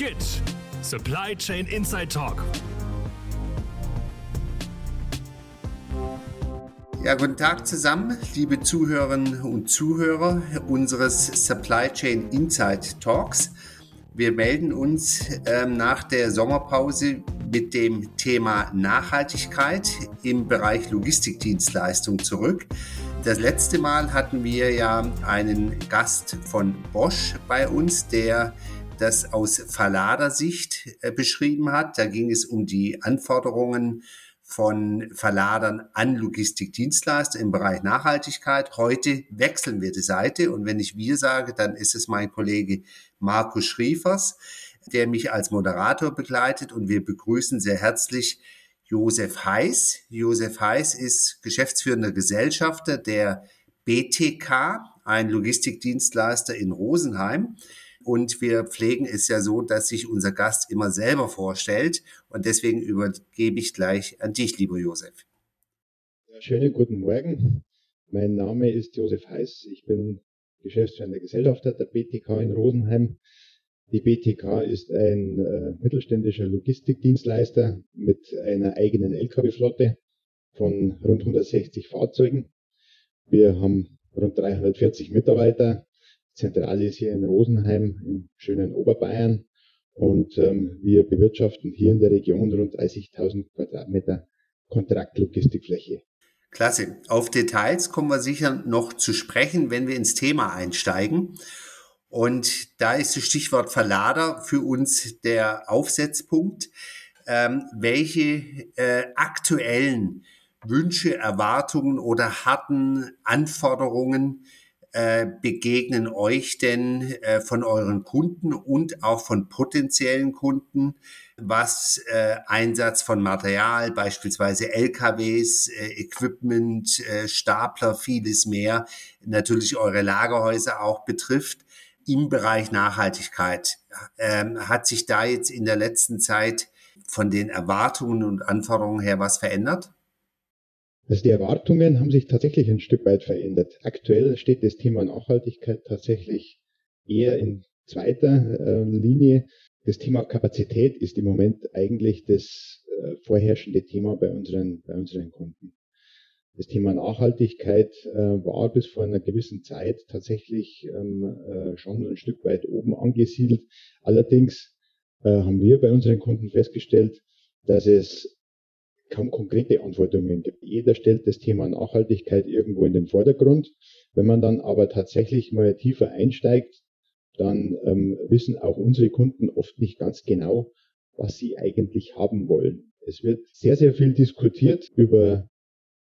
GIT Supply Chain Inside Talk. Ja, guten Tag zusammen, liebe Zuhörerinnen und Zuhörer unseres Supply Chain Inside Talks. Wir melden uns ähm, nach der Sommerpause mit dem Thema Nachhaltigkeit im Bereich Logistikdienstleistung zurück. Das letzte Mal hatten wir ja einen Gast von Bosch bei uns, der das aus Verladersicht äh, beschrieben hat. Da ging es um die Anforderungen von Verladern an Logistikdienstleister im Bereich Nachhaltigkeit. Heute wechseln wir die Seite und wenn ich wir sage, dann ist es mein Kollege Markus Schriefers, der mich als Moderator begleitet und wir begrüßen sehr herzlich Josef Heiß. Josef Heiß ist geschäftsführender Gesellschafter der BTK, ein Logistikdienstleister in Rosenheim. Und wir pflegen es ja so, dass sich unser Gast immer selber vorstellt. Und deswegen übergebe ich gleich an dich, lieber Josef. Ja, schönen guten Morgen. Mein Name ist Josef Heiß. Ich bin Geschäftsführender Gesellschafter der BTK in Rosenheim. Die BTK ist ein äh, mittelständischer Logistikdienstleister mit einer eigenen Lkw-Flotte von rund 160 Fahrzeugen. Wir haben rund 340 Mitarbeiter Zentrale ist hier in Rosenheim im schönen Oberbayern und ähm, wir bewirtschaften hier in der Region rund 30.000 Quadratmeter Kontraktlogistikfläche. Klasse. Auf Details kommen wir sicher noch zu sprechen, wenn wir ins Thema einsteigen. Und da ist das Stichwort Verlader für uns der Aufsetzpunkt. Ähm, welche äh, aktuellen Wünsche, Erwartungen oder harten Anforderungen äh, begegnen euch denn äh, von euren Kunden und auch von potenziellen Kunden, was äh, Einsatz von Material, beispielsweise LKWs, äh, Equipment, äh, Stapler, vieles mehr, natürlich eure Lagerhäuser auch betrifft? Im Bereich Nachhaltigkeit ähm, hat sich da jetzt in der letzten Zeit von den Erwartungen und Anforderungen her was verändert? Also die Erwartungen haben sich tatsächlich ein Stück weit verändert. Aktuell steht das Thema Nachhaltigkeit tatsächlich eher in zweiter äh, Linie. Das Thema Kapazität ist im Moment eigentlich das äh, vorherrschende Thema bei unseren, bei unseren Kunden. Das Thema Nachhaltigkeit äh, war bis vor einer gewissen Zeit tatsächlich ähm, äh, schon ein Stück weit oben angesiedelt. Allerdings haben wir bei unseren Kunden festgestellt, dass es kaum konkrete Antworten gibt. Jeder stellt das Thema Nachhaltigkeit irgendwo in den Vordergrund. Wenn man dann aber tatsächlich mal tiefer einsteigt, dann ähm, wissen auch unsere Kunden oft nicht ganz genau, was sie eigentlich haben wollen. Es wird sehr, sehr viel diskutiert über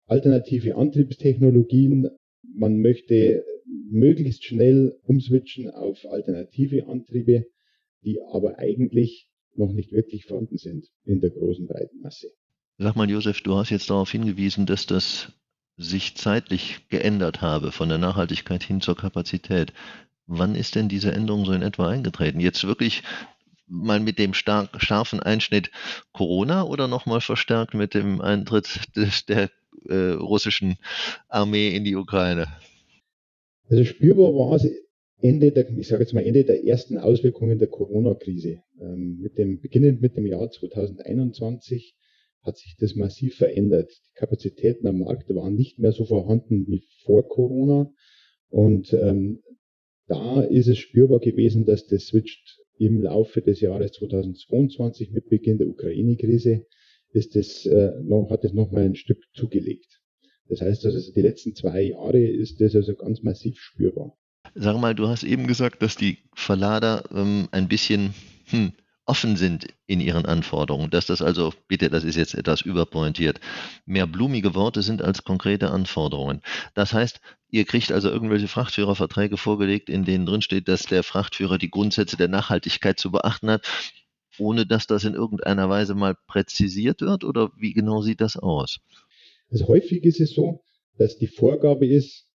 alternative Antriebstechnologien. Man möchte möglichst schnell umswitchen auf alternative Antriebe, die aber eigentlich noch nicht wirklich vorhanden sind in der großen breiten Masse. Sag mal, Josef, du hast jetzt darauf hingewiesen, dass das sich zeitlich geändert habe von der Nachhaltigkeit hin zur Kapazität. Wann ist denn diese Änderung so in etwa eingetreten? Jetzt wirklich mal mit dem stark, scharfen Einschnitt Corona oder nochmal verstärkt mit dem Eintritt des, der äh, russischen Armee in die Ukraine? Also spürbar war es Ende der, ich sage jetzt mal Ende der ersten Auswirkungen der Corona-Krise. Ähm, mit dem, beginnend mit dem Jahr 2021 hat sich das massiv verändert. Die Kapazitäten am Markt waren nicht mehr so vorhanden wie vor Corona. Und ähm, da ist es spürbar gewesen, dass das switcht im Laufe des Jahres 2022 mit Beginn der Ukraine-Krise ist es äh, noch, hat es noch mal ein Stück zugelegt. Das heißt also, die letzten zwei Jahre ist das also ganz massiv spürbar. Sag mal, du hast eben gesagt, dass die Verlader ähm, ein bisschen hm, offen sind in ihren Anforderungen, dass das also, bitte, das ist jetzt etwas überpointiert, mehr blumige Worte sind als konkrete Anforderungen. Das heißt, ihr kriegt also irgendwelche Frachtführerverträge vorgelegt, in denen drin steht, dass der Frachtführer die Grundsätze der Nachhaltigkeit zu beachten hat, ohne dass das in irgendeiner Weise mal präzisiert wird? Oder wie genau sieht das aus? Also häufig ist es so, dass die Vorgabe ist,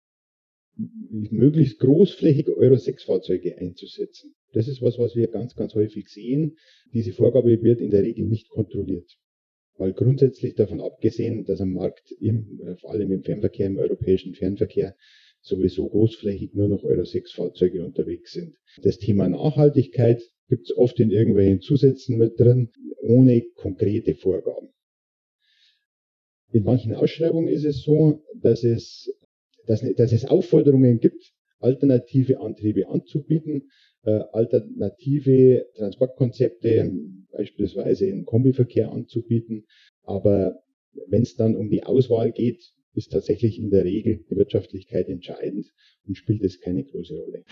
möglichst großflächig Euro 6 Fahrzeuge einzusetzen. Das ist was, was wir ganz, ganz häufig sehen. Diese Vorgabe wird in der Regel nicht kontrolliert. Weil grundsätzlich davon abgesehen, dass am Markt, im, äh, vor allem im Fernverkehr, im europäischen Fernverkehr, sowieso großflächig nur noch Euro 6 Fahrzeuge unterwegs sind. Das Thema Nachhaltigkeit gibt es oft in irgendwelchen Zusätzen mit drin, ohne konkrete Vorgaben. In manchen Ausschreibungen ist es so, dass es, dass, dass es Aufforderungen gibt, alternative Antriebe anzubieten, äh, alternative Transportkonzepte, beispielsweise im Kombiverkehr anzubieten. Aber wenn es dann um die Auswahl geht, ist tatsächlich in der Regel die Wirtschaftlichkeit entscheidend und spielt es keine große Rolle.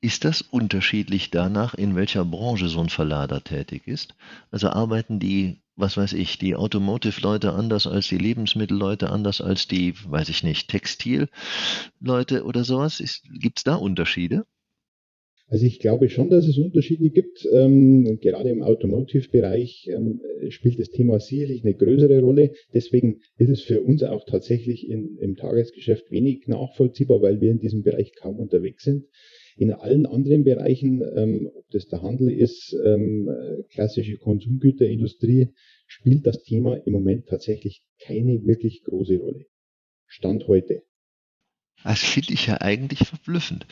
Ist das unterschiedlich danach, in welcher Branche so ein Verlader tätig ist? Also arbeiten die, was weiß ich, die Automotive-Leute anders als die Lebensmittelleute, anders als die, weiß ich nicht, Textil-Leute oder sowas? Gibt es da Unterschiede? Also ich glaube schon, dass es Unterschiede gibt. Ähm, gerade im Automotive-Bereich ähm, spielt das Thema sicherlich eine größere Rolle. Deswegen ist es für uns auch tatsächlich in, im Tagesgeschäft wenig nachvollziehbar, weil wir in diesem Bereich kaum unterwegs sind. In allen anderen Bereichen, ähm, ob das der Handel ist, ähm, klassische Konsumgüterindustrie, spielt das Thema im Moment tatsächlich keine wirklich große Rolle. Stand heute. Das finde ich ja eigentlich verblüffend.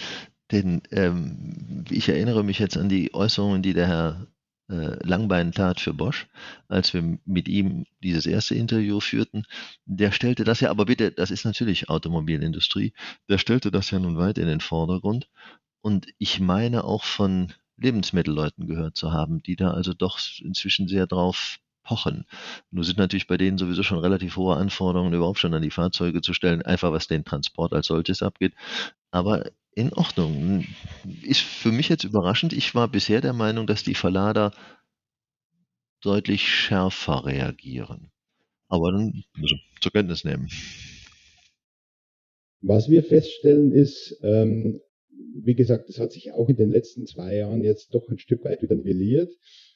Denn ähm, ich erinnere mich jetzt an die Äußerungen, die der Herr äh, Langbein tat für Bosch, als wir mit ihm dieses erste Interview führten. Der stellte das ja, aber bitte, das ist natürlich Automobilindustrie, der stellte das ja nun weit in den Vordergrund. Und ich meine auch von Lebensmittelleuten gehört zu haben, die da also doch inzwischen sehr drauf pochen. Nun sind natürlich bei denen sowieso schon relativ hohe Anforderungen überhaupt schon an die Fahrzeuge zu stellen, einfach was den Transport als solches abgeht. Aber in Ordnung. Ist für mich jetzt überraschend. Ich war bisher der Meinung, dass die Verlader deutlich schärfer reagieren. Aber dann also, zur Kenntnis nehmen. Was wir feststellen ist, ähm, wie gesagt, das hat sich auch in den letzten zwei Jahren jetzt doch ein Stück weit wieder nivelliert.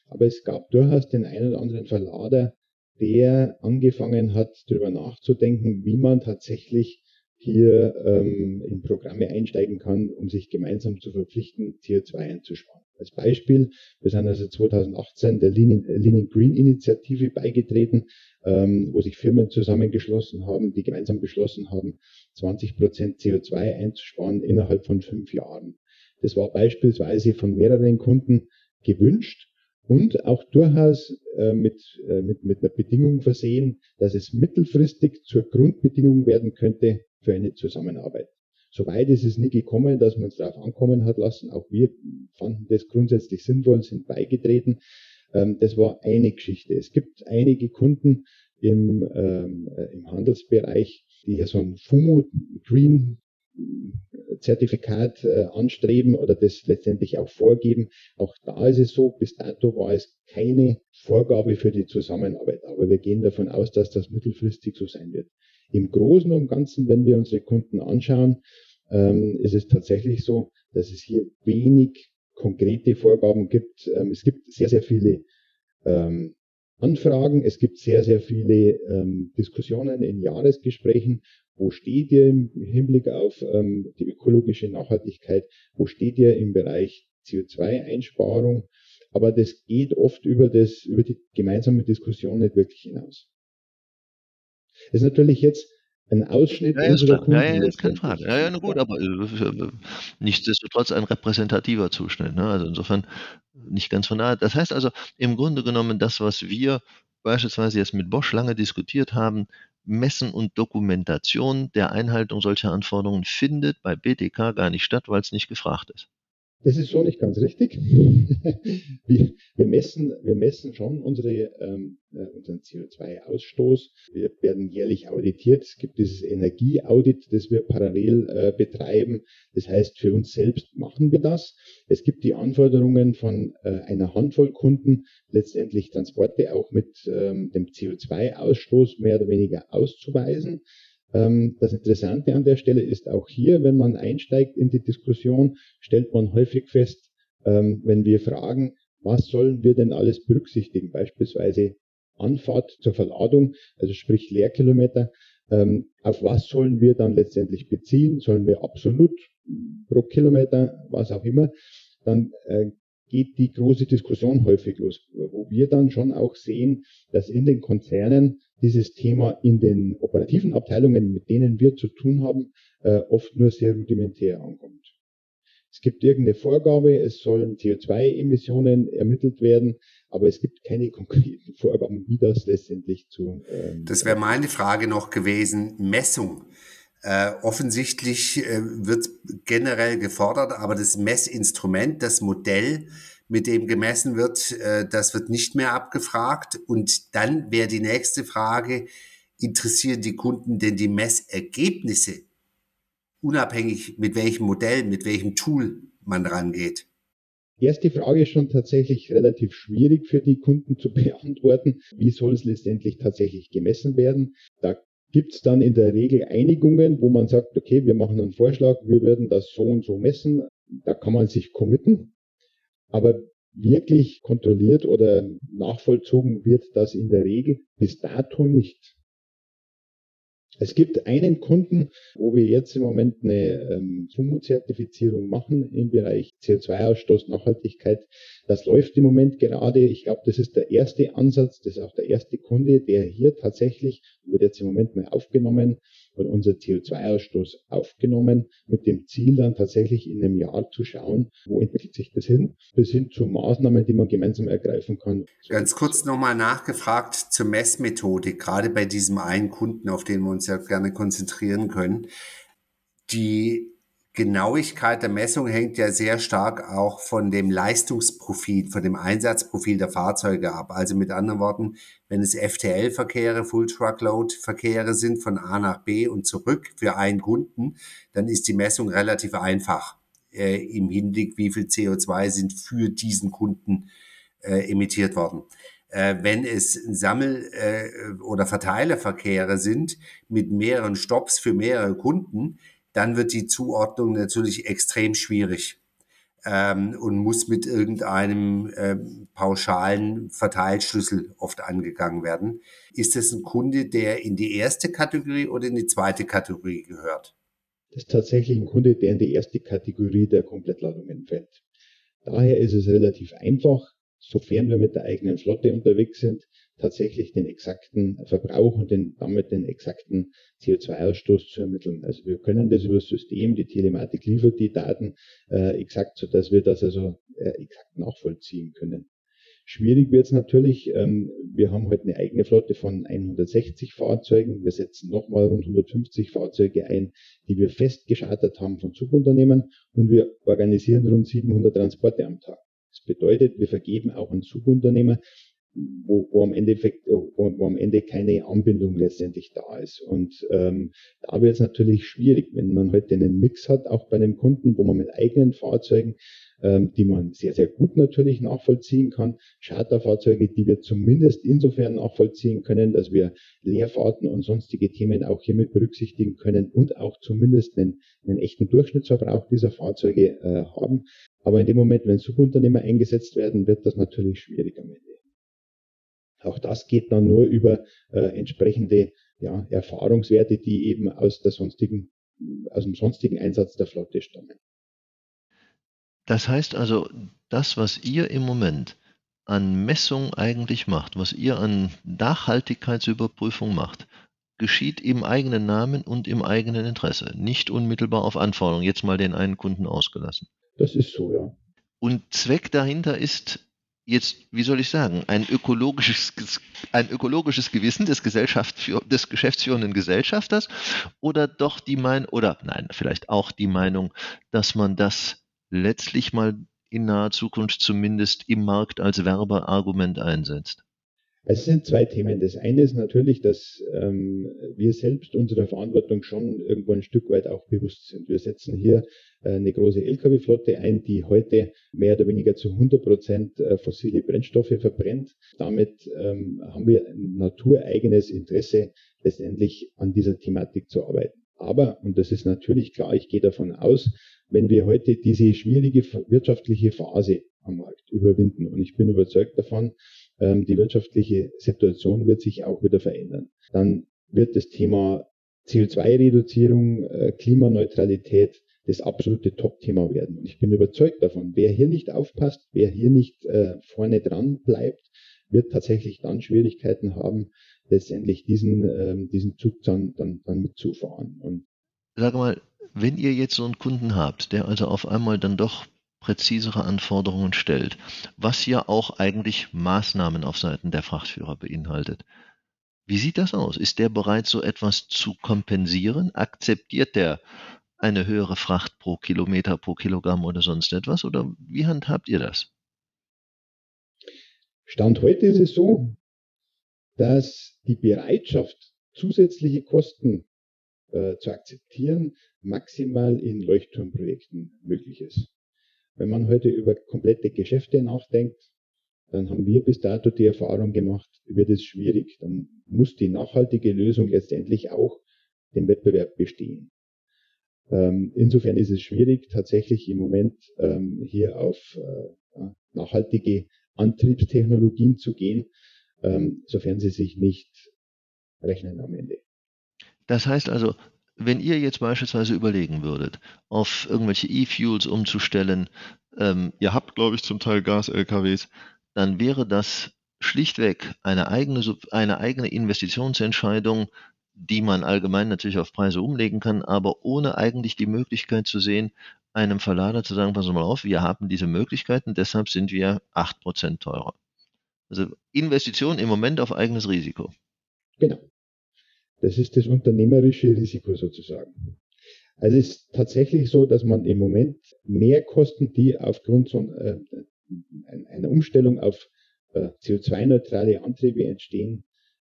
Aber es gab durchaus den einen oder anderen Verlader, der angefangen hat, darüber nachzudenken, wie man tatsächlich hier ähm, in Programme einsteigen kann, um sich gemeinsam zu verpflichten, CO2 einzusparen. Als Beispiel, wir sind also 2018 der Lean, Green Initiative beigetreten, ähm, wo sich Firmen zusammengeschlossen haben, die gemeinsam beschlossen haben, 20 Prozent CO2 einzusparen innerhalb von fünf Jahren. Das war beispielsweise von mehreren Kunden gewünscht und auch durchaus äh, mit, äh, mit, mit einer Bedingung versehen, dass es mittelfristig zur Grundbedingung werden könnte für eine Zusammenarbeit. Soweit ist es nie gekommen, dass man es darauf ankommen hat lassen. Auch wir fanden das grundsätzlich sinnvoll, sind beigetreten. Ähm, das war eine Geschichte. Es gibt einige Kunden im, ähm, äh, im Handelsbereich, die ja so ein FUMO Green Zertifikat äh, anstreben oder das letztendlich auch vorgeben. Auch da ist es so, bis dato war es keine Vorgabe für die Zusammenarbeit. Aber wir gehen davon aus, dass das mittelfristig so sein wird. Im Großen und Ganzen, wenn wir unsere Kunden anschauen, ähm, ist es tatsächlich so, dass es hier wenig konkrete Vorgaben gibt. Ähm, es gibt sehr, sehr viele ähm, Anfragen, es gibt sehr, sehr viele ähm, Diskussionen in Jahresgesprächen. Wo steht ihr im Hinblick auf ähm, die ökologische Nachhaltigkeit? Wo steht ihr im Bereich CO2-Einsparung? Aber das geht oft über, das, über die gemeinsame Diskussion nicht wirklich hinaus. Das ist natürlich jetzt ein Ausschnitt ja, unserer Kunden. Ja, ja, keine Frage. Ja, ja, na gut, aber äh, nichtsdestotrotz ein repräsentativer Zuschnitt. Ne? Also insofern nicht ganz von nahe. Das heißt also im Grunde genommen, das, was wir beispielsweise jetzt mit Bosch lange diskutiert haben, Messen und Dokumentation der Einhaltung solcher Anforderungen findet bei BTK gar nicht statt, weil es nicht gefragt ist. Das ist so nicht ganz richtig. wir, wir, messen, wir messen schon unsere, ähm, äh, unseren CO2-Ausstoß. Wir werden jährlich auditiert. Es gibt dieses Energieaudit, das wir parallel äh, betreiben. Das heißt, für uns selbst machen wir das. Es gibt die Anforderungen von äh, einer Handvoll Kunden, letztendlich Transporte auch mit ähm, dem CO2-Ausstoß mehr oder weniger auszuweisen. Ähm, das Interessante an der Stelle ist auch hier, wenn man einsteigt in die Diskussion, stellt man häufig fest, ähm, wenn wir fragen, was sollen wir denn alles berücksichtigen, beispielsweise Anfahrt zur Verladung, also sprich Leerkilometer, ähm, auf was sollen wir dann letztendlich beziehen? Sollen wir absolut pro Kilometer, was auch immer? Dann äh, geht die große Diskussion häufig los, wo wir dann schon auch sehen, dass in den Konzernen dieses Thema in den operativen Abteilungen, mit denen wir zu tun haben, äh, oft nur sehr rudimentär ankommt. Es gibt irgendeine Vorgabe, es sollen CO2-Emissionen ermittelt werden, aber es gibt keine konkreten Vorgaben, wie das letztendlich zu. Ähm, das wäre meine Frage noch gewesen, Messung. Äh, offensichtlich äh, wird generell gefordert, aber das Messinstrument, das Modell, mit dem gemessen wird, äh, das wird nicht mehr abgefragt. Und dann wäre die nächste Frage, interessieren die Kunden denn die Messergebnisse, unabhängig mit welchem Modell, mit welchem Tool man rangeht? Die erste Frage ist schon tatsächlich relativ schwierig für die Kunden zu beantworten. Wie soll es letztendlich tatsächlich gemessen werden? Da gibt es dann in der Regel Einigungen, wo man sagt, okay, wir machen einen Vorschlag, wir werden das so und so messen. Da kann man sich committen. Aber wirklich kontrolliert oder nachvollzogen wird das in der Regel bis dato nicht. Es gibt einen Kunden, wo wir jetzt im Moment eine ähm, FUMO-Zertifizierung machen im Bereich CO2-Ausstoß, Nachhaltigkeit. Das läuft im Moment gerade. Ich glaube, das ist der erste Ansatz, das ist auch der erste Kunde, der hier tatsächlich, wird jetzt im Moment mal aufgenommen, und unser CO2-Ausstoß aufgenommen, mit dem Ziel dann tatsächlich in einem Jahr zu schauen, wo entwickelt sich das hin, bis hin zu Maßnahmen, die man gemeinsam ergreifen kann. Ganz kurz nochmal nachgefragt zur Messmethodik, gerade bei diesem einen Kunden, auf den wir uns ja gerne konzentrieren können. Die Genauigkeit der Messung hängt ja sehr stark auch von dem Leistungsprofil, von dem Einsatzprofil der Fahrzeuge ab. Also mit anderen Worten, wenn es FTL-Verkehre, Full Truckload-Verkehre sind von A nach B und zurück für einen Kunden, dann ist die Messung relativ einfach äh, im Hinblick, wie viel CO2 sind für diesen Kunden äh, emittiert worden. Äh, wenn es Sammel- äh, oder Verteilerverkehre sind mit mehreren Stops für mehrere Kunden, dann wird die Zuordnung natürlich extrem schwierig ähm, und muss mit irgendeinem äh, pauschalen Verteilschlüssel oft angegangen werden. Ist es ein Kunde, der in die erste Kategorie oder in die zweite Kategorie gehört? Das ist tatsächlich ein Kunde, der in die erste Kategorie der Komplettladungen fällt. Daher ist es relativ einfach, sofern wir mit der eigenen Flotte unterwegs sind, tatsächlich den exakten Verbrauch und den, damit den exakten CO2-Ausstoß zu ermitteln. Also wir können das über das System, die Telematik liefert die Daten äh, exakt, so dass wir das also äh, exakt nachvollziehen können. Schwierig wird es natürlich, ähm, wir haben heute eine eigene Flotte von 160 Fahrzeugen. Wir setzen nochmal rund 150 Fahrzeuge ein, die wir fest geschartet haben von Zugunternehmen und wir organisieren rund 700 Transporte am Tag. Das bedeutet, wir vergeben auch an Subunternehmer wo, wo, am Endeffekt, wo, wo am Ende keine Anbindung letztendlich da ist. Und ähm, da wird es natürlich schwierig, wenn man heute einen Mix hat, auch bei einem Kunden, wo man mit eigenen Fahrzeugen, ähm, die man sehr, sehr gut natürlich nachvollziehen kann, Charterfahrzeuge, die wir zumindest insofern nachvollziehen können, dass wir Leerfahrten und sonstige Themen auch hiermit berücksichtigen können und auch zumindest einen, einen echten Durchschnittsverbrauch dieser Fahrzeuge äh, haben. Aber in dem Moment, wenn Subunternehmer eingesetzt werden, wird das natürlich schwierig am Ende. Auch das geht dann nur über äh, entsprechende ja, Erfahrungswerte, die eben aus, der sonstigen, aus dem sonstigen Einsatz der Flotte stammen. Das heißt also, das, was ihr im Moment an Messung eigentlich macht, was ihr an Nachhaltigkeitsüberprüfung macht, geschieht im eigenen Namen und im eigenen Interesse, nicht unmittelbar auf Anforderung, jetzt mal den einen Kunden ausgelassen. Das ist so, ja. Und Zweck dahinter ist jetzt, wie soll ich sagen, ein ökologisches, ein ökologisches Gewissen des, des geschäftsführenden Gesellschafters oder doch die Meinung, oder nein, vielleicht auch die Meinung, dass man das letztlich mal in naher Zukunft zumindest im Markt als Werbeargument einsetzt? Es sind zwei Themen. Das eine ist natürlich, dass ähm, wir selbst unserer Verantwortung schon irgendwo ein Stück weit auch bewusst sind. Wir setzen hier äh, eine große Lkw-Flotte ein, die heute mehr oder weniger zu 100 Prozent äh, fossile Brennstoffe verbrennt. Damit ähm, haben wir ein natureigenes Interesse, letztendlich an dieser Thematik zu arbeiten. Aber, und das ist natürlich klar, ich gehe davon aus, wenn wir heute diese schwierige wirtschaftliche Phase am Markt überwinden, und ich bin überzeugt davon, ähm, die wirtschaftliche Situation wird sich auch wieder verändern. Dann wird das Thema CO2-Reduzierung, äh, Klimaneutralität das absolute Top-Thema werden. Und ich bin überzeugt davon, wer hier nicht aufpasst, wer hier nicht äh, vorne dran bleibt, wird tatsächlich dann Schwierigkeiten haben, letztendlich diesen, ähm, diesen Zug dann, dann, dann mitzufahren. Und Sag mal, wenn ihr jetzt so einen Kunden habt, der also auf einmal dann doch präzisere Anforderungen stellt, was ja auch eigentlich Maßnahmen auf Seiten der Frachtführer beinhaltet. Wie sieht das aus? Ist der bereit, so etwas zu kompensieren? Akzeptiert der eine höhere Fracht pro Kilometer, pro Kilogramm oder sonst etwas? Oder wie handhabt ihr das? Stand heute ist es so, dass die Bereitschaft, zusätzliche Kosten äh, zu akzeptieren, maximal in Leuchtturmprojekten möglich ist. Wenn man heute über komplette Geschäfte nachdenkt, dann haben wir bis dato die Erfahrung gemacht, wird es schwierig. Dann muss die nachhaltige Lösung letztendlich auch dem Wettbewerb bestehen. Ähm, insofern ist es schwierig, tatsächlich im Moment ähm, hier auf äh, nachhaltige Antriebstechnologien zu gehen, ähm, sofern sie sich nicht rechnen am Ende. Das heißt also, wenn ihr jetzt beispielsweise überlegen würdet, auf irgendwelche E-Fuels umzustellen, ähm, ihr habt, glaube ich, zum Teil Gas-LKWs, dann wäre das schlichtweg eine eigene, eine eigene Investitionsentscheidung, die man allgemein natürlich auf Preise umlegen kann, aber ohne eigentlich die Möglichkeit zu sehen, einem Verlader zu sagen, pass mal auf, wir haben diese Möglichkeiten, deshalb sind wir 8% teurer. Also Investition im Moment auf eigenes Risiko. Genau. Das ist das unternehmerische Risiko sozusagen. Also es ist tatsächlich so, dass man im Moment mehr Kosten, die aufgrund so äh, einer Umstellung auf äh, CO2-neutrale Antriebe entstehen,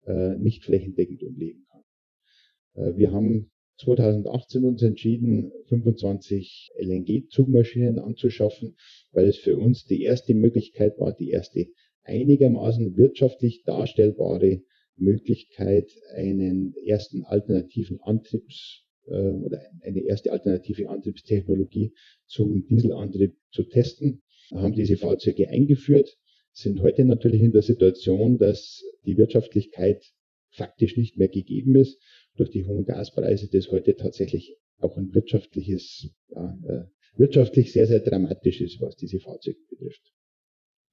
äh, nicht flächendeckend umlegen kann. Wir haben 2018 uns entschieden, 25 LNG-Zugmaschinen anzuschaffen, weil es für uns die erste Möglichkeit war, die erste einigermaßen wirtschaftlich darstellbare Möglichkeit, einen ersten alternativen Antriebs äh, oder eine erste alternative Antriebstechnologie zum Dieselantrieb zu testen, haben diese Fahrzeuge eingeführt, sind heute natürlich in der Situation, dass die Wirtschaftlichkeit faktisch nicht mehr gegeben ist durch die hohen Gaspreise, das heute tatsächlich auch ein wirtschaftliches, ja, äh, wirtschaftlich sehr, sehr dramatisch ist, was diese Fahrzeuge betrifft.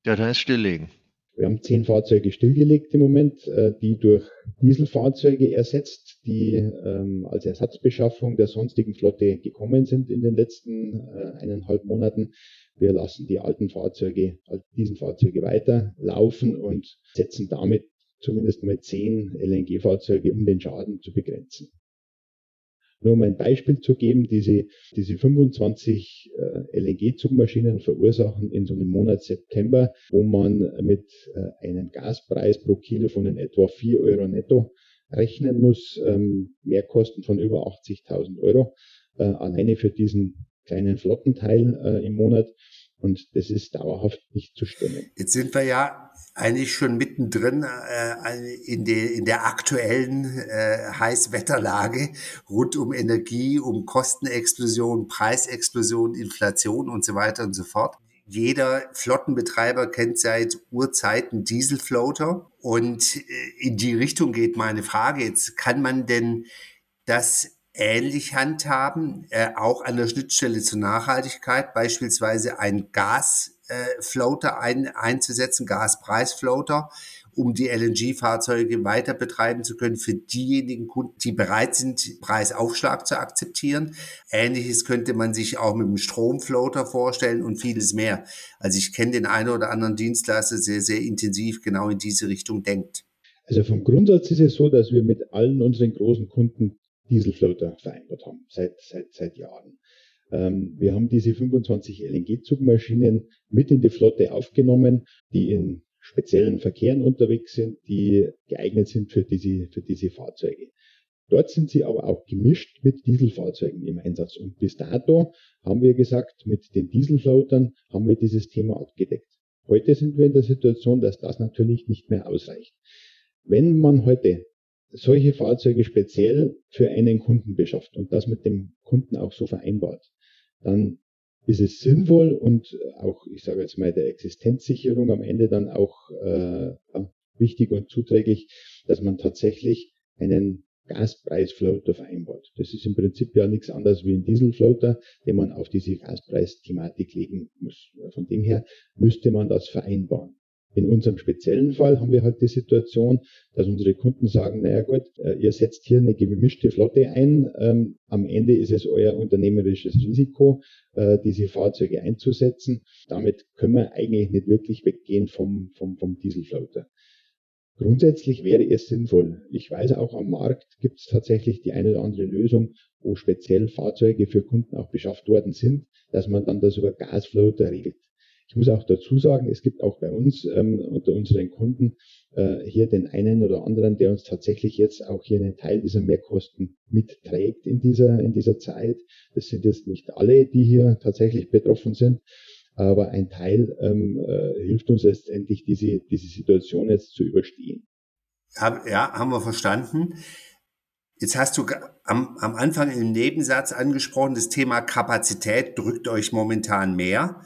Ja, da ist stilllegen. Wir haben zehn Fahrzeuge stillgelegt im Moment, äh, die durch Dieselfahrzeuge ersetzt, die ähm, als Ersatzbeschaffung der sonstigen Flotte gekommen sind in den letzten äh, eineinhalb Monaten. Wir lassen die alten Fahrzeuge, diesen Fahrzeuge weiter laufen und setzen damit zumindest mal zehn LNG-Fahrzeuge, um den Schaden zu begrenzen. Nur um ein Beispiel zu geben, diese, diese 25 äh, LNG-Zugmaschinen verursachen in so einem Monat September, wo man mit äh, einem Gaspreis pro Kilo von in etwa 4 Euro netto rechnen muss, ähm, Mehrkosten von über 80.000 Euro, äh, alleine für diesen kleinen Flottenteil äh, im Monat. Und das ist dauerhaft nicht zu stemmen. Jetzt sind wir ja eigentlich schon mittendrin äh, in, der, in der aktuellen äh, Heißwetterlage rund um Energie, um Kostenexplosion, Preisexplosion, Inflation und so weiter und so fort. Jeder Flottenbetreiber kennt seit Urzeiten Dieselfloater und äh, in die Richtung geht meine Frage jetzt. Kann man denn das ähnlich handhaben, äh, auch an der Schnittstelle zur Nachhaltigkeit, beispielsweise ein Gasfloater ein, einzusetzen, Gaspreisfloater, um die LNG-Fahrzeuge weiter betreiben zu können für diejenigen Kunden, die bereit sind, Preisaufschlag zu akzeptieren. Ähnliches könnte man sich auch mit dem Stromfloater vorstellen und vieles mehr. Also ich kenne den einen oder anderen Dienstleister sehr, sehr intensiv genau in diese Richtung denkt. Also vom Grundsatz ist es so, dass wir mit allen unseren großen Kunden Dieselfloater vereinbart haben, seit, seit, seit Jahren. Ähm, wir haben diese 25 LNG-Zugmaschinen mit in die Flotte aufgenommen, die in speziellen Verkehren unterwegs sind, die geeignet sind für diese, für diese Fahrzeuge. Dort sind sie aber auch gemischt mit Dieselfahrzeugen im Einsatz. Und bis dato haben wir gesagt, mit den Dieselfloatern haben wir dieses Thema abgedeckt. Heute sind wir in der Situation, dass das natürlich nicht mehr ausreicht. Wenn man heute solche Fahrzeuge speziell für einen Kunden beschafft und das mit dem Kunden auch so vereinbart, dann ist es sinnvoll und auch, ich sage jetzt mal, der Existenzsicherung am Ende dann auch äh, wichtig und zuträglich, dass man tatsächlich einen Gaspreisfloater vereinbart. Das ist im Prinzip ja nichts anderes wie ein Dieselfloater, den man auf diese Gaspreisthematik legen muss. Von dem her müsste man das vereinbaren. In unserem speziellen Fall haben wir halt die Situation, dass unsere Kunden sagen, naja gut, äh, ihr setzt hier eine gemischte Flotte ein. Ähm, am Ende ist es euer unternehmerisches Risiko, äh, diese Fahrzeuge einzusetzen. Damit können wir eigentlich nicht wirklich weggehen vom, vom, vom Dieselfloater. Grundsätzlich wäre es sinnvoll. Ich weiß auch am Markt gibt es tatsächlich die eine oder andere Lösung, wo speziell Fahrzeuge für Kunden auch beschafft worden sind, dass man dann das über Gasfloater regelt. Ich muss auch dazu sagen, es gibt auch bei uns ähm, unter unseren Kunden äh, hier den einen oder anderen, der uns tatsächlich jetzt auch hier einen Teil dieser Mehrkosten mitträgt in dieser, in dieser Zeit. Das sind jetzt nicht alle, die hier tatsächlich betroffen sind, aber ein Teil ähm, äh, hilft uns letztendlich, diese, diese Situation jetzt zu überstehen. Ja, haben wir verstanden. Jetzt hast du am, am Anfang im Nebensatz angesprochen, das Thema Kapazität drückt euch momentan mehr.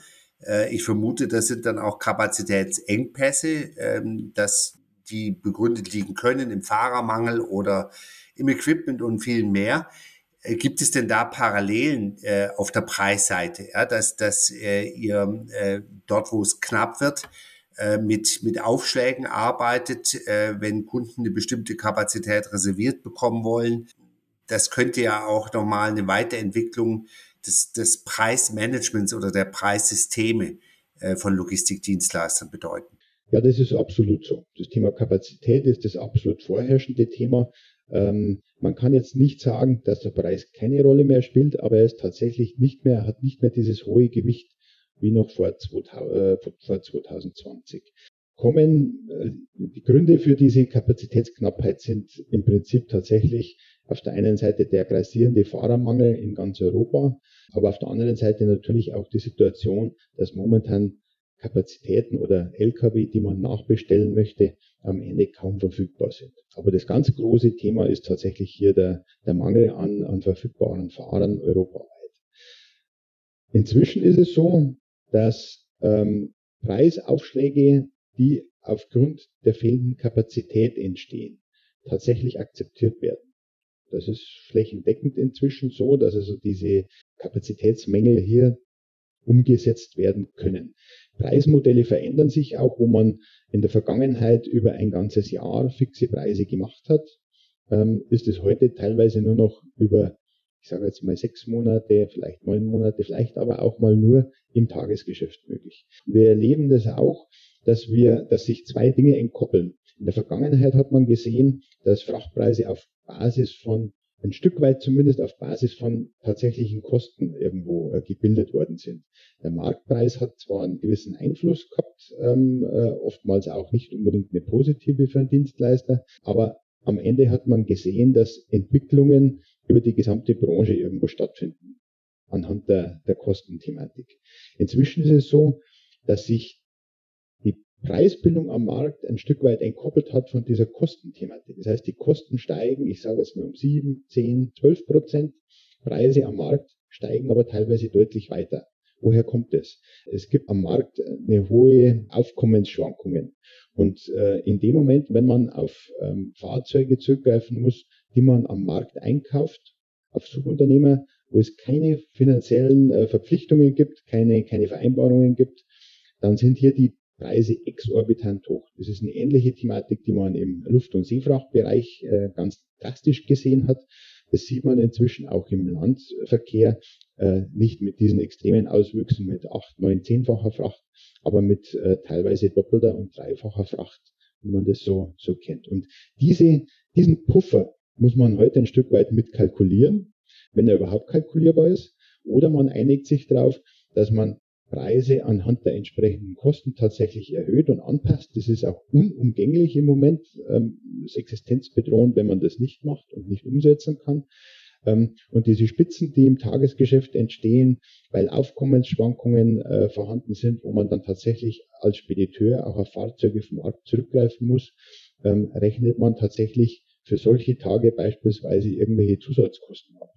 Äh, ich vermute, das sind dann auch Kapazitätsengpässe, ähm, dass die begründet liegen können im Fahrermangel oder im Equipment und viel mehr. Äh, gibt es denn da Parallelen äh, auf der Preisseite, dass, dass ihr dort, wo es knapp wird, mit, mit Aufschlägen arbeitet, wenn Kunden eine bestimmte Kapazität reserviert bekommen wollen? Das könnte ja auch nochmal eine Weiterentwicklung des, des Preismanagements oder der Preissysteme äh, von Logistikdienstleistern bedeuten. Ja, das ist absolut so. Das Thema Kapazität ist das absolut vorherrschende Thema. Ähm, man kann jetzt nicht sagen, dass der Preis keine Rolle mehr spielt, aber er ist tatsächlich nicht mehr, hat nicht mehr dieses hohe Gewicht wie noch vor, 2000, äh, vor 2020. Kommen, äh, die Gründe für diese Kapazitätsknappheit sind im Prinzip tatsächlich auf der einen Seite der grassierende Fahrermangel in ganz Europa, aber auf der anderen Seite natürlich auch die Situation, dass momentan Kapazitäten oder Lkw, die man nachbestellen möchte, am Ende kaum verfügbar sind. Aber das ganz große Thema ist tatsächlich hier der, der Mangel an, an verfügbaren Fahrern europaweit. Inzwischen ist es so, dass ähm, Preisaufschläge, die aufgrund der fehlenden Kapazität entstehen, tatsächlich akzeptiert werden. Das ist flächendeckend inzwischen so, dass also diese Kapazitätsmängel hier umgesetzt werden können. Preismodelle verändern sich auch, wo man in der Vergangenheit über ein ganzes Jahr fixe Preise gemacht hat, ähm, ist es heute teilweise nur noch über, ich sage jetzt mal sechs Monate, vielleicht neun Monate, vielleicht aber auch mal nur im Tagesgeschäft möglich. Wir erleben das auch, dass wir, dass sich zwei Dinge entkoppeln. In der Vergangenheit hat man gesehen, dass Frachtpreise auf Basis von ein Stück weit zumindest auf Basis von tatsächlichen Kosten irgendwo äh, gebildet worden sind. Der Marktpreis hat zwar einen gewissen Einfluss gehabt, ähm, äh, oftmals auch nicht unbedingt eine positive für einen Dienstleister, aber am Ende hat man gesehen, dass Entwicklungen über die gesamte Branche irgendwo stattfinden, anhand der, der Kostenthematik. Inzwischen ist es so, dass sich Preisbildung am Markt ein Stück weit entkoppelt hat von dieser Kostenthematik. Das heißt, die Kosten steigen, ich sage es mal um 7, 10, 12 Prozent. Preise am Markt steigen aber teilweise deutlich weiter. Woher kommt es? Es gibt am Markt eine hohe Aufkommensschwankungen. Und äh, in dem Moment, wenn man auf ähm, Fahrzeuge zurückgreifen muss, die man am Markt einkauft, auf Subunternehmer, wo es keine finanziellen äh, Verpflichtungen gibt, keine, keine Vereinbarungen gibt, dann sind hier die Preise exorbitant hoch. Das ist eine ähnliche Thematik, die man im Luft- und Seefrachtbereich äh, ganz drastisch gesehen hat. Das sieht man inzwischen auch im Landverkehr, äh, nicht mit diesen extremen Auswüchsen mit acht, neun, zehnfacher Fracht, aber mit teilweise doppelter und dreifacher Fracht, wie man das so, so kennt. Und diese, diesen Puffer muss man heute ein Stück weit mitkalkulieren, wenn er überhaupt kalkulierbar ist, oder man einigt sich darauf, dass man Preise anhand der entsprechenden Kosten tatsächlich erhöht und anpasst. Das ist auch unumgänglich im Moment, ähm, das existenzbedrohend, wenn man das nicht macht und nicht umsetzen kann. Ähm, und diese Spitzen, die im Tagesgeschäft entstehen, weil Aufkommensschwankungen äh, vorhanden sind, wo man dann tatsächlich als Spediteur auch auf Fahrzeuge vom Markt zurückgreifen muss, ähm, rechnet man tatsächlich für solche Tage beispielsweise irgendwelche Zusatzkosten ab.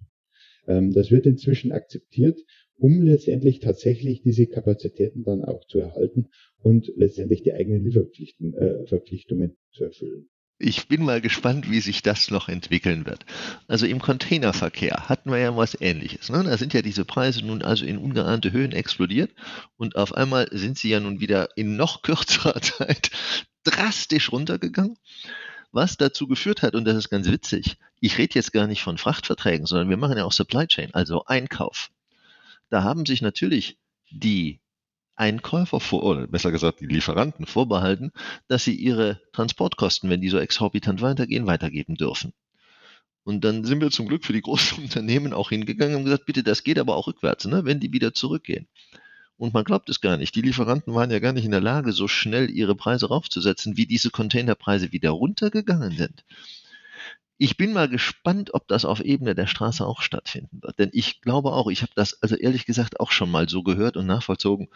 Ähm, das wird inzwischen akzeptiert um letztendlich tatsächlich diese Kapazitäten dann auch zu erhalten und letztendlich die eigenen Lieferverpflichtungen äh, zu erfüllen. Ich bin mal gespannt, wie sich das noch entwickeln wird. Also im Containerverkehr hatten wir ja was Ähnliches. Ne? Da sind ja diese Preise nun also in ungeahnte Höhen explodiert und auf einmal sind sie ja nun wieder in noch kürzerer Zeit drastisch runtergegangen, was dazu geführt hat, und das ist ganz witzig, ich rede jetzt gar nicht von Frachtverträgen, sondern wir machen ja auch Supply Chain, also Einkauf. Da haben sich natürlich die Einkäufer vor, oder besser gesagt die Lieferanten vorbehalten, dass sie ihre Transportkosten, wenn die so exorbitant weitergehen, weitergeben dürfen. Und dann sind wir zum Glück für die großen Unternehmen auch hingegangen und gesagt, bitte, das geht aber auch rückwärts, ne, wenn die wieder zurückgehen. Und man glaubt es gar nicht. Die Lieferanten waren ja gar nicht in der Lage, so schnell ihre Preise raufzusetzen, wie diese Containerpreise wieder runtergegangen sind. Ich bin mal gespannt, ob das auf Ebene der Straße auch stattfinden wird. Denn ich glaube auch, ich habe das also ehrlich gesagt auch schon mal so gehört und nachvollzogen,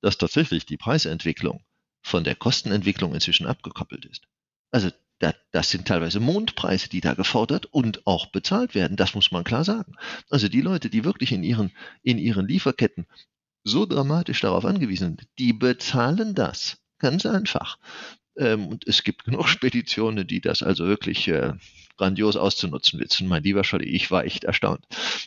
dass tatsächlich die Preisentwicklung von der Kostenentwicklung inzwischen abgekoppelt ist. Also da, das sind teilweise Mondpreise, die da gefordert und auch bezahlt werden. Das muss man klar sagen. Also die Leute, die wirklich in ihren, in ihren Lieferketten so dramatisch darauf angewiesen sind, die bezahlen das. Ganz einfach. Ähm, und es gibt genug Speditionen, die das also wirklich äh, grandios auszunutzen wissen. Mein lieber Scholli, ich war echt erstaunt.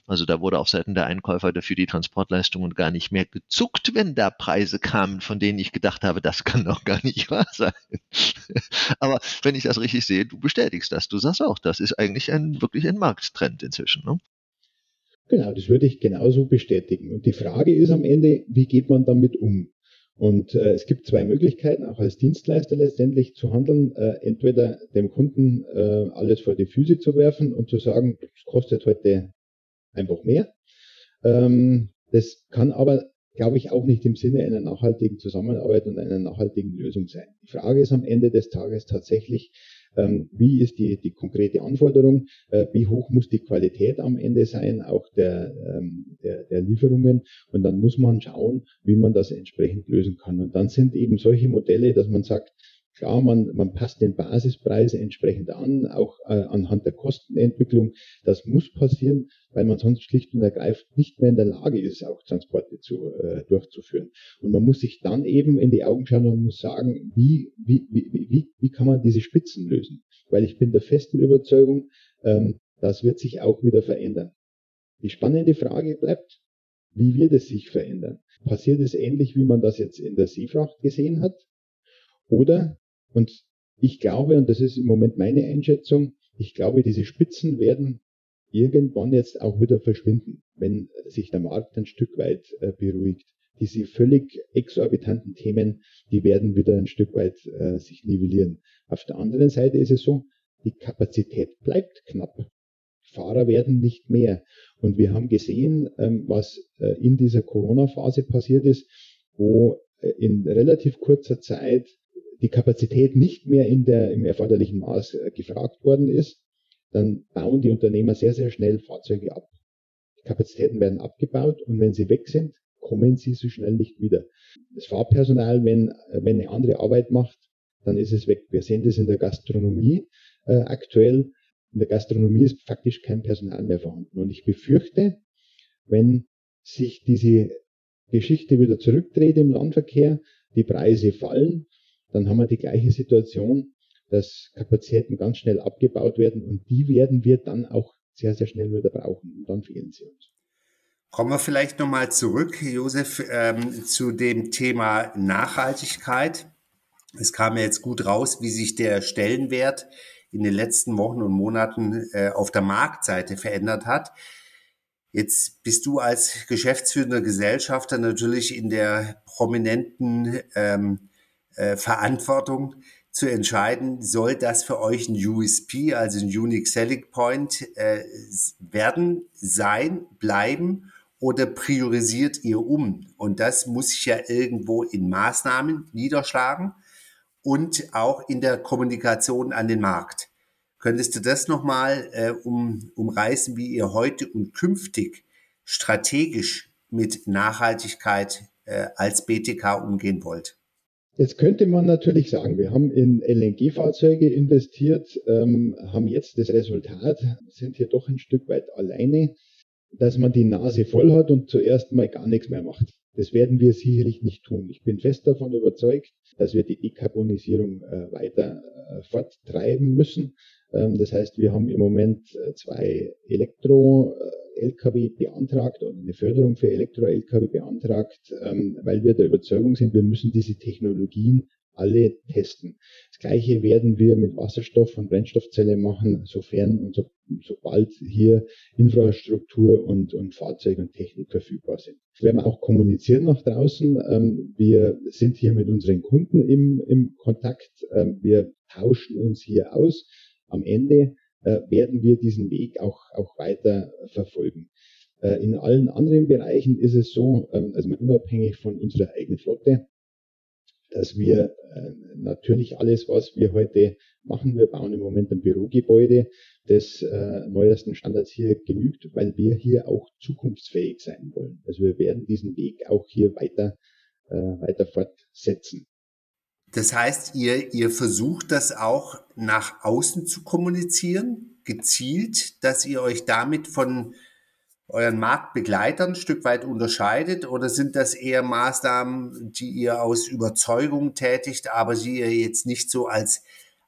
Also da wurde auf Seiten der Einkäufer dafür die Transportleistungen gar nicht mehr gezuckt, wenn da Preise kamen, von denen ich gedacht habe, das kann doch gar nicht wahr sein. Aber wenn ich das richtig sehe, du bestätigst das. Du sagst auch, das ist eigentlich ein wirklich ein Markttrend inzwischen. Ne? Genau, das würde ich genauso bestätigen. Und die Frage ist am Ende, wie geht man damit um? Und äh, es gibt zwei Möglichkeiten, auch als Dienstleister letztendlich zu handeln. Äh, entweder dem Kunden äh, alles vor die Füße zu werfen und zu sagen, das kostet heute einfach mehr. Ähm, das kann aber, glaube ich, auch nicht im Sinne einer nachhaltigen Zusammenarbeit und einer nachhaltigen Lösung sein. Die Frage ist am Ende des Tages tatsächlich, ähm, wie ist die, die konkrete Anforderung, äh, wie hoch muss die Qualität am Ende sein, auch der, ähm, der, der Lieferungen. Und dann muss man schauen, wie man das entsprechend lösen kann. Und dann sind eben solche Modelle, dass man sagt, Klar, man, man passt den Basispreis entsprechend an, auch äh, anhand der Kostenentwicklung. Das muss passieren, weil man sonst schlicht und ergreifend nicht mehr in der Lage ist, auch Transporte zu, äh, durchzuführen. Und man muss sich dann eben in die Augen schauen und muss sagen, wie, wie, wie, wie, wie kann man diese Spitzen lösen? Weil ich bin der festen Überzeugung, ähm, das wird sich auch wieder verändern. Die spannende Frage bleibt, wie wird es sich verändern? Passiert es ähnlich, wie man das jetzt in der Seefracht gesehen hat? Oder und ich glaube, und das ist im Moment meine Einschätzung, ich glaube, diese Spitzen werden irgendwann jetzt auch wieder verschwinden, wenn sich der Markt ein Stück weit äh, beruhigt. Diese völlig exorbitanten Themen, die werden wieder ein Stück weit äh, sich nivellieren. Auf der anderen Seite ist es so, die Kapazität bleibt knapp. Fahrer werden nicht mehr. Und wir haben gesehen, ähm, was äh, in dieser Corona-Phase passiert ist, wo äh, in relativ kurzer Zeit die Kapazität nicht mehr in der, im erforderlichen Maß äh, gefragt worden ist, dann bauen die Unternehmer sehr, sehr schnell Fahrzeuge ab. Die Kapazitäten werden abgebaut und wenn sie weg sind, kommen sie so schnell nicht wieder. Das Fahrpersonal, wenn, äh, wenn eine andere Arbeit macht, dann ist es weg. Wir sehen das in der Gastronomie äh, aktuell. In der Gastronomie ist faktisch kein Personal mehr vorhanden. Und ich befürchte, wenn sich diese Geschichte wieder zurückdreht im Landverkehr, die Preise fallen, dann haben wir die gleiche Situation, dass Kapazitäten ganz schnell abgebaut werden und die werden wir dann auch sehr, sehr schnell wieder brauchen und dann fehlen sie uns. Kommen wir vielleicht nochmal zurück, Josef, ähm, zu dem Thema Nachhaltigkeit. Es kam ja jetzt gut raus, wie sich der Stellenwert in den letzten Wochen und Monaten äh, auf der Marktseite verändert hat. Jetzt bist du als geschäftsführender Gesellschafter natürlich in der prominenten ähm, äh, Verantwortung zu entscheiden, soll das für euch ein USP, also ein Unique Selling Point äh, werden, sein, bleiben oder priorisiert ihr um? Und das muss sich ja irgendwo in Maßnahmen niederschlagen und auch in der Kommunikation an den Markt. Könntest du das nochmal äh, um, umreißen, wie ihr heute und künftig strategisch mit Nachhaltigkeit äh, als BTK umgehen wollt? Jetzt könnte man natürlich sagen, wir haben in LNG-Fahrzeuge investiert, ähm, haben jetzt das Resultat, sind hier doch ein Stück weit alleine. dass man die Nase voll hat und zuerst mal gar nichts mehr macht. Das werden wir sicherlich nicht tun. Ich bin fest davon überzeugt, dass wir die Dekarbonisierung äh, weiter äh, forttreiben müssen. Ähm, das heißt, wir haben im Moment äh, zwei Elektro-Lkw beantragt oder eine Förderung für Elektro-Lkw beantragt, ähm, weil wir der Überzeugung sind, wir müssen diese Technologien alle testen. Das Gleiche werden wir mit Wasserstoff und Brennstoffzelle machen, sofern und so, sobald hier Infrastruktur und, und Fahrzeug und Technik verfügbar sind. Das werden wir auch kommunizieren nach draußen. Ähm, wir sind hier mit unseren Kunden im, im Kontakt. Wir tauschen uns hier aus. Am Ende äh, werden wir diesen Weg auch, auch weiter verfolgen. Äh, in allen anderen Bereichen ist es so, ähm, also unabhängig von unserer eigenen Flotte, dass wir äh, natürlich alles, was wir heute machen, wir bauen im Moment ein Bürogebäude des äh, neuesten Standards hier genügt, weil wir hier auch zukunftsfähig sein wollen. Also wir werden diesen Weg auch hier weiter, äh, weiter fortsetzen. Das heißt, ihr, ihr versucht das auch nach außen zu kommunizieren, gezielt, dass ihr euch damit von euren Marktbegleitern ein Stück weit unterscheidet oder sind das eher Maßnahmen, die ihr aus Überzeugung tätigt, aber die ihr jetzt nicht so als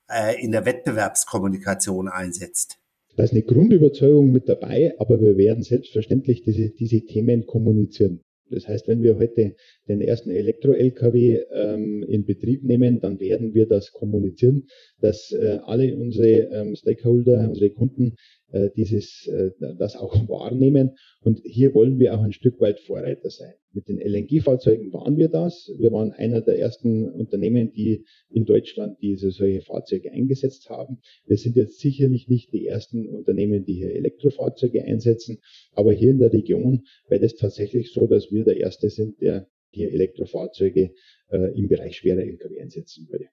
äh, in der Wettbewerbskommunikation einsetzt? Da ist eine Grundüberzeugung mit dabei, aber wir werden selbstverständlich diese, diese Themen kommunizieren. Das heißt, wenn wir heute den ersten Elektro-LKW ähm, in Betrieb nehmen, dann werden wir das kommunizieren, dass äh, alle unsere ähm, Stakeholder, unsere Kunden äh, dieses, äh, das auch wahrnehmen. Und hier wollen wir auch ein Stück weit Vorreiter sein. Mit den LNG-Fahrzeugen waren wir das. Wir waren einer der ersten Unternehmen, die in Deutschland diese solche Fahrzeuge eingesetzt haben. Wir sind jetzt sicherlich nicht die ersten Unternehmen, die hier Elektrofahrzeuge einsetzen, aber hier in der Region wäre es tatsächlich so, dass wir der erste sind, der hier Elektrofahrzeuge äh, im Bereich schwerer Lkw einsetzen würde.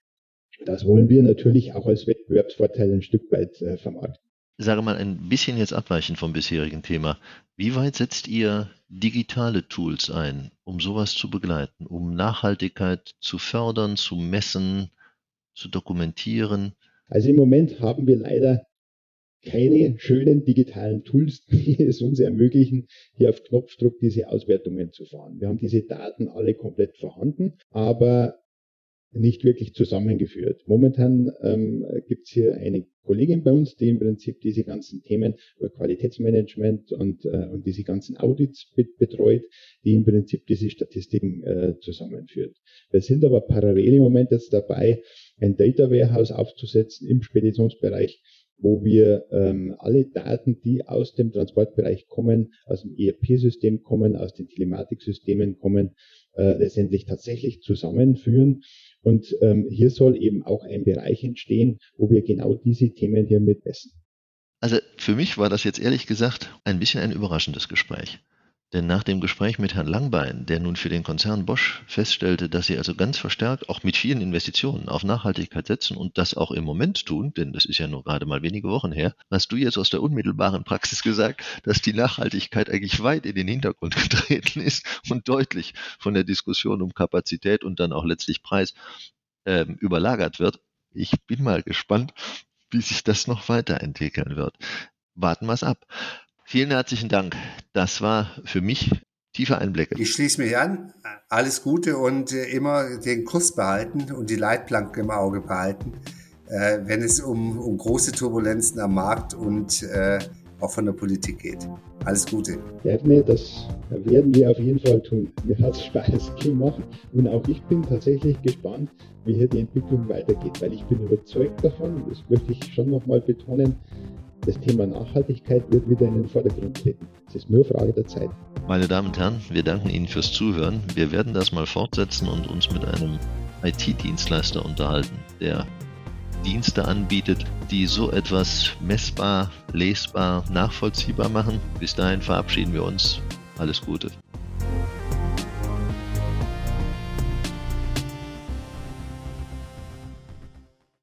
Das wollen wir natürlich auch als Wettbewerbsvorteil ein Stück weit äh, vermarkten sage mal, ein bisschen jetzt abweichend vom bisherigen Thema. Wie weit setzt ihr digitale Tools ein, um sowas zu begleiten, um Nachhaltigkeit zu fördern, zu messen, zu dokumentieren? Also im Moment haben wir leider keine schönen digitalen Tools, die es uns ermöglichen, hier auf Knopfdruck diese Auswertungen zu fahren. Wir haben diese Daten alle komplett vorhanden, aber nicht wirklich zusammengeführt. Momentan ähm, gibt es hier eine Kollegin bei uns, die im Prinzip diese ganzen Themen über Qualitätsmanagement und, äh, und diese ganzen Audits betreut, die im Prinzip diese Statistiken äh, zusammenführt. Wir sind aber parallel im Moment jetzt dabei, ein Data Warehouse aufzusetzen im Speditionsbereich, wo wir ähm, alle Daten, die aus dem Transportbereich kommen, aus dem ERP-System kommen, aus den Telematiksystemen kommen, äh, letztendlich tatsächlich zusammenführen. Und ähm, hier soll eben auch ein Bereich entstehen, wo wir genau diese Themen hier mit messen. Also für mich war das jetzt ehrlich gesagt ein bisschen ein überraschendes Gespräch. Denn nach dem Gespräch mit Herrn Langbein, der nun für den Konzern Bosch feststellte, dass sie also ganz verstärkt auch mit vielen Investitionen auf Nachhaltigkeit setzen und das auch im Moment tun, denn das ist ja nur gerade mal wenige Wochen her, hast du jetzt aus der unmittelbaren Praxis gesagt, dass die Nachhaltigkeit eigentlich weit in den Hintergrund getreten ist und deutlich von der Diskussion um Kapazität und dann auch letztlich Preis äh, überlagert wird. Ich bin mal gespannt, wie sich das noch weiterentwickeln wird. Warten wir es ab. Vielen herzlichen Dank. Das war für mich tiefe Einblicke. Ich schließe mich an. Alles Gute und äh, immer den Kurs behalten und die Leitplanken im Auge behalten, äh, wenn es um, um große Turbulenzen am Markt und äh, auch von der Politik geht. Alles Gute. Gerne, das werden wir auf jeden Fall tun. Mir hat es Spaß gemacht und auch ich bin tatsächlich gespannt, wie hier die Entwicklung weitergeht, weil ich bin überzeugt davon, das möchte ich schon nochmal betonen, das Thema Nachhaltigkeit wird wieder in den Vordergrund treten. Es ist nur Frage der Zeit. Meine Damen und Herren, wir danken Ihnen fürs Zuhören. Wir werden das mal fortsetzen und uns mit einem IT-Dienstleister unterhalten, der Dienste anbietet, die so etwas messbar, lesbar, nachvollziehbar machen. Bis dahin verabschieden wir uns. Alles Gute.